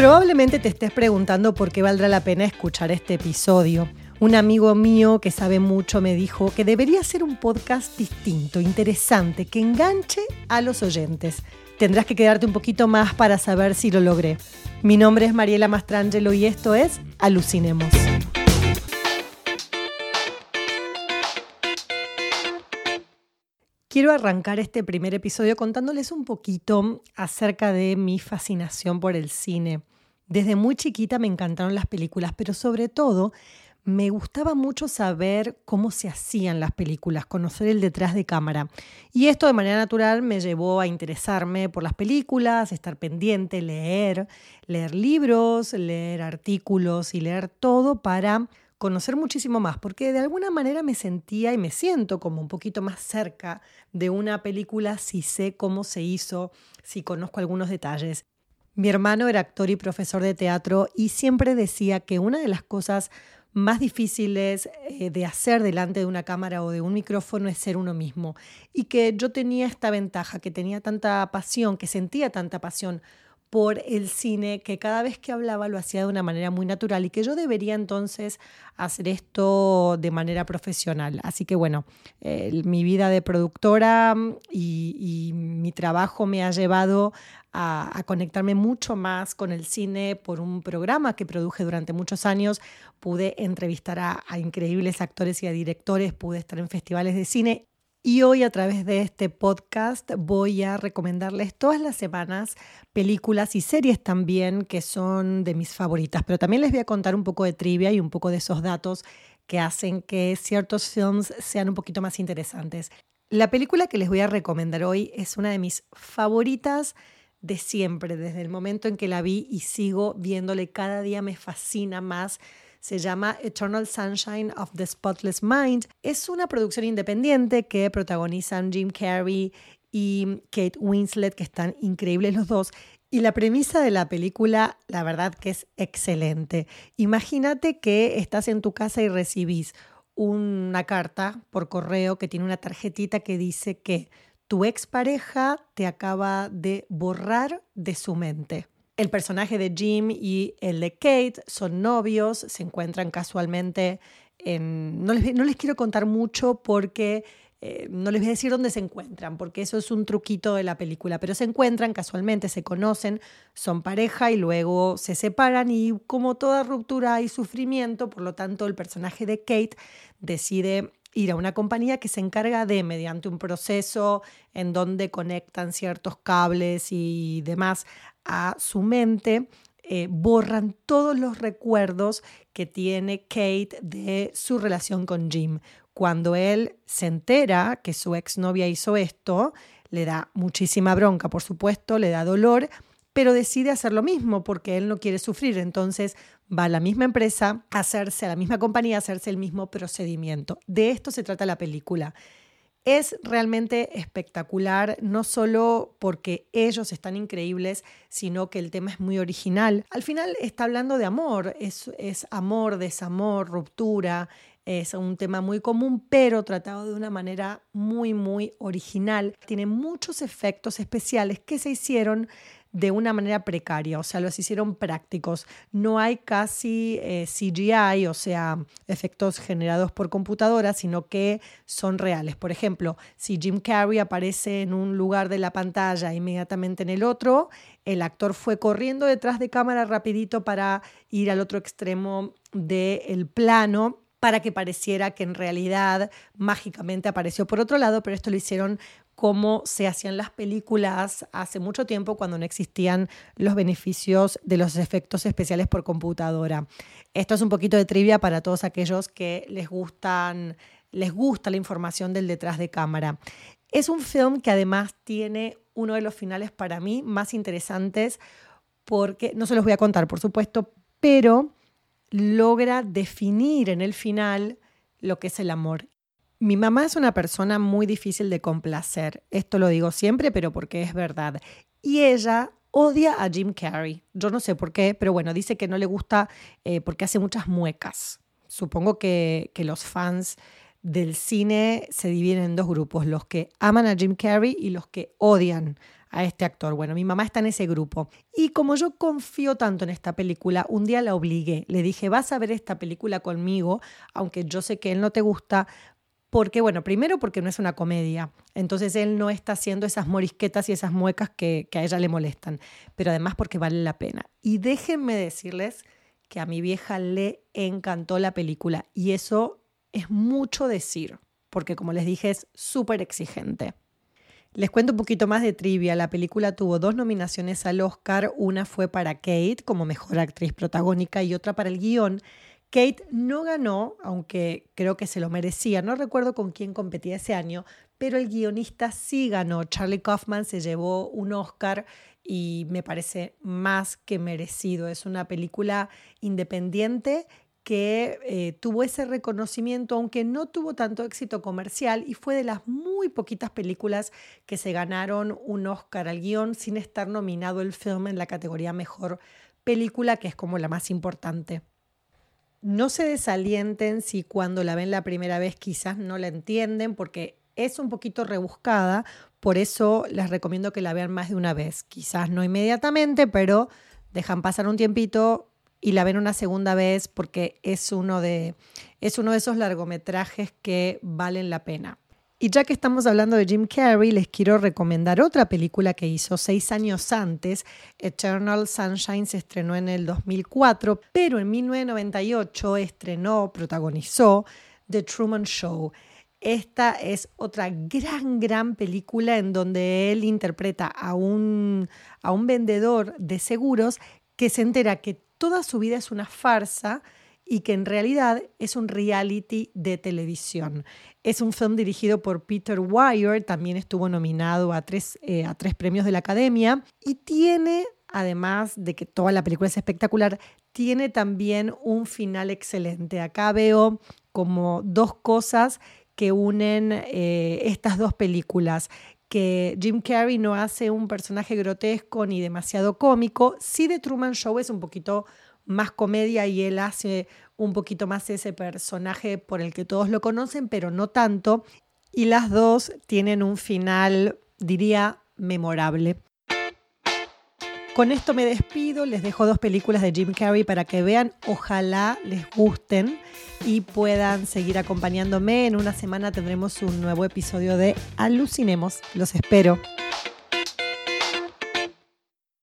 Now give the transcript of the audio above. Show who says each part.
Speaker 1: Probablemente te estés preguntando por qué valdrá la pena escuchar este episodio. Un amigo mío que sabe mucho me dijo que debería ser un podcast distinto, interesante, que enganche a los oyentes. Tendrás que quedarte un poquito más para saber si lo logré. Mi nombre es Mariela Mastrangelo y esto es Alucinemos. Quiero arrancar este primer episodio contándoles un poquito acerca de mi fascinación por el cine. Desde muy chiquita me encantaron las películas, pero sobre todo me gustaba mucho saber cómo se hacían las películas, conocer el detrás de cámara. Y esto de manera natural me llevó a interesarme por las películas, estar pendiente, leer, leer libros, leer artículos y leer todo para conocer muchísimo más, porque de alguna manera me sentía y me siento como un poquito más cerca de una película si sé cómo se hizo, si conozco algunos detalles. Mi hermano era actor y profesor de teatro y siempre decía que una de las cosas más difíciles eh, de hacer delante de una cámara o de un micrófono es ser uno mismo. Y que yo tenía esta ventaja, que tenía tanta pasión, que sentía tanta pasión por el cine, que cada vez que hablaba lo hacía de una manera muy natural y que yo debería entonces hacer esto de manera profesional. Así que bueno, mi vida de productora mm, y, mi trabajo me ha llevado a, conectarme mucho más con el cine por un programa que produje durante muchos años. Pude entrevistar a increíbles actores y a directores, pude estar en festivales de cine y hoy a través de este podcast voy a recomendarles todas las semanas películas y series también que son de mis favoritas, pero también les voy a contar un poco de trivia y un poco de esos datos que hacen que ciertos films sean un poquito más interesantes. La película que les voy a recomendar hoy es una de mis favoritas de siempre, desde el momento en que la vi y sigo viéndole cada día me fascina más se llama Eternal Sunshine of the Spotless Mind. Es una producción independiente que protagonizan Jim Carrey y Kate Winslet, que están increíbles los dos. Y la premisa de la película, la verdad que es excelente. Imagínate que estás en tu casa y recibís una carta por correo que tiene una tarjetita que dice que tu expareja te acaba de borrar de su mente. El personaje de Jim y el de Kate son novios, se encuentran casualmente en... No les, quiero contar mucho porque eh, no les voy a decir dónde se encuentran, porque eso es un truquito de la película, pero se encuentran casualmente, se conocen, son pareja y luego se separan y como toda ruptura hay sufrimiento, por lo tanto el personaje de Kate decide ir a una compañía que se encarga de, mediante un proceso en donde conectan ciertos cables y demás a su mente, eh, borran todos los recuerdos que tiene Kate de su relación con Jim. Cuando él se entera que su exnovia hizo esto, le da muchísima bronca, por supuesto, le da dolor, pero decide hacer lo mismo porque él no quiere sufrir. Entonces va a la misma empresa, a hacerse, a la misma compañía, a hacerse el mismo procedimiento. De esto se trata la película. Es realmente espectacular, no solo porque ellos están increíbles, sino que el tema es muy original. Al final está hablando de amor, es, es amor, desamor, ruptura, es un tema muy común, pero tratado de una manera muy, muy original. Tiene muchos efectos especiales que se hicieron de una manera precaria, o sea, los hicieron prácticos. No hay casi eh, CGI, o sea, efectos generados por computadora, sino que son reales. Por ejemplo, si Jim Carrey aparece en un lugar de la pantalla inmediatamente en el otro, el actor fue corriendo detrás de cámara rapidito para ir al otro extremo del plano para que pareciera que en realidad mágicamente apareció por otro lado, pero esto lo hicieron como se hacían las películas hace mucho tiempo cuando no existían los beneficios de los efectos especiales por computadora. Esto es un poquito de trivia para todos aquellos que les gustan les gusta la información del detrás de cámara. Es un film que además tiene uno de los finales para mí más interesantes porque no se los voy a contar, por supuesto, pero logra definir en el final lo que es el amor. Mi mamá es una persona muy difícil de complacer. Esto lo digo siempre, pero porque es verdad. Y ella odia a Jim Carrey. Yo no sé por qué, pero bueno, dice que no le gusta eh, porque hace muchas muecas. Supongo que, que los fans del cine se dividen en dos grupos, los que aman a Jim Carrey y los que odian a este actor. Bueno, mi mamá está en ese grupo. Y como yo confío tanto en esta película, un día la obligué. Le dije, vas a ver esta película conmigo, aunque yo sé que él no te gusta, porque, bueno, primero porque no es una comedia, entonces él no está haciendo esas morisquetas y esas muecas que, que, a ella le molestan, pero además porque vale la pena. Y déjenme decirles que a mi vieja le encantó la película y eso es mucho decir, porque como les dije es súper exigente. Les cuento un poquito más de trivia. La película tuvo dos nominaciones al Oscar. Una fue para Kate como mejor actriz protagónica y otra para el guion. Kate no ganó, aunque creo que se lo merecía. No recuerdo con quién competía ese año, pero el guionista sí ganó. Charlie Kaufman se llevó un Oscar y me parece más que merecido. Es una película independiente que eh, tuvo ese reconocimiento, aunque no tuvo tanto éxito comercial, y fue de las muy poquitas películas que se ganaron un Oscar al guion sin estar nominado el film en la categoría Mejor Película, que es como la más importante. No se desalienten si cuando la ven la primera vez quizás no la entienden porque es un poquito rebuscada, por eso les recomiendo que la vean más de una vez. Quizás no inmediatamente, pero dejan pasar un tiempito y la ven una segunda vez porque es uno de, es uno de esos largometrajes que valen la pena. Y ya que estamos hablando de Jim Carrey, les quiero recomendar otra película que hizo seis años antes. Eternal Sunshine se estrenó en el 2004, pero en 1998 estrenó, protagonizó The Truman Show. Esta es otra gran, gran película en donde él interpreta a un, a un vendedor de seguros que se entera que toda su vida es una farsa y que en realidad es un reality de televisión. Es un film dirigido por Peter Weir, también estuvo nominado a tres, eh, a tres premios de la Academia y tiene, además de que toda la película es espectacular, tiene también un final excelente. Acá veo como dos cosas que unen eh, estas dos películas que Jim Carrey no hace un personaje grotesco ni demasiado cómico, sí de Truman Show es un poquito más comedia y él hace un poquito más ese personaje por el que todos lo conocen, pero no tanto. Y las dos tienen un final, diría, memorable. Con esto me despido, les dejo dos películas de Jim Carrey para que vean, ojalá les gusten y puedan seguir acompañándome. En una semana tendremos un nuevo episodio de Alucinemos, los espero.